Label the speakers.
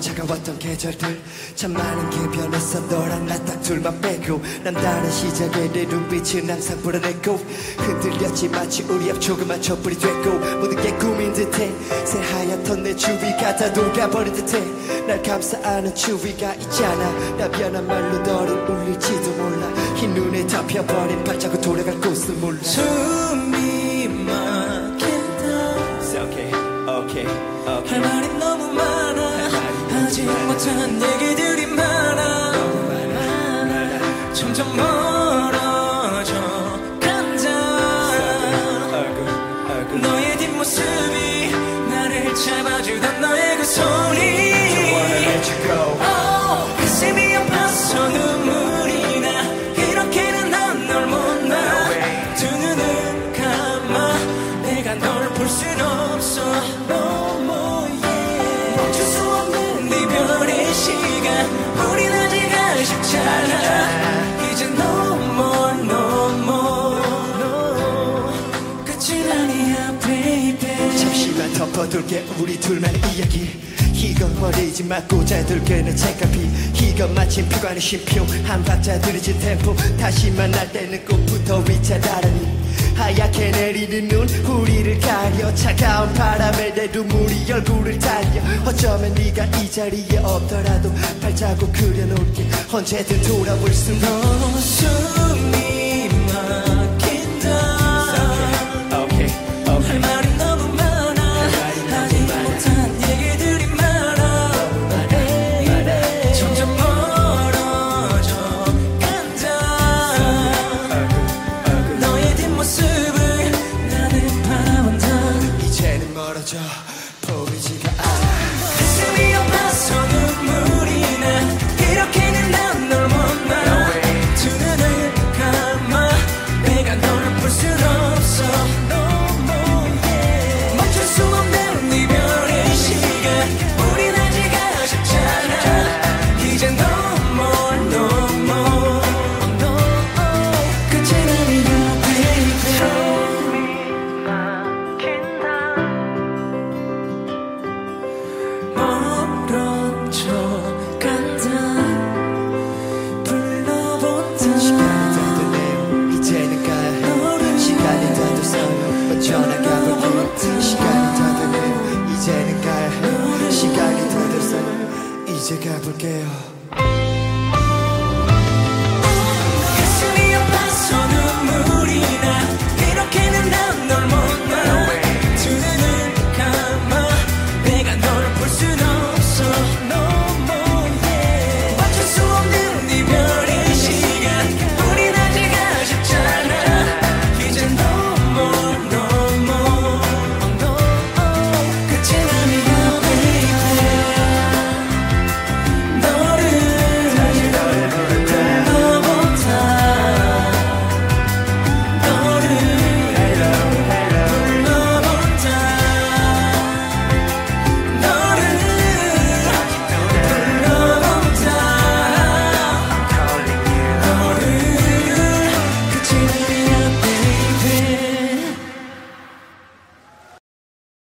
Speaker 1: 지나왔던 계절들. 참 많은 게 변했어 너랑 나 딱 둘만 빼고 난 다른 시작에 내 눈빛은 항상 불어냈고 흔들렸지 마치 우리 앞 조그만 촛불이 됐고 모든 게 꿈인 듯해. 새하얗던 내 주위가 다 녹아버린 듯해. 날 감싸 안은 추위가 있잖아. 나 변한 말로 너를 울릴지도 몰라. 흰 눈에 덮여버린 발자국 돌아갈 곳을 몰라.
Speaker 2: 숨이 막힌다.
Speaker 1: It's okay, okay,
Speaker 2: 할
Speaker 1: okay
Speaker 2: 말이 너무 많아 하지 못한 얘기들이 많아. 점점 멀 우린 아직 아쉽잖아. 이제 no more 끝은 아니야
Speaker 1: 덮어둘게 우리 둘만 이야기. 이건 버리지 마 꽂아둘게는 책가피 이건 마침 피관의 쉼표. 한 박자 들이진 템포. 다시 만날 때는 꽃부터 위치하다라니 하얗게 내리는 눈 우리를 가려. 차가운 바람에 내 눈물이 얼굴을 달려. 어쩌면 네가 이 자리에 없더라도 발자국 그려놓을게. 언제든 수 있는
Speaker 2: 너 숨이 막 이
Speaker 1: 됐네요 이제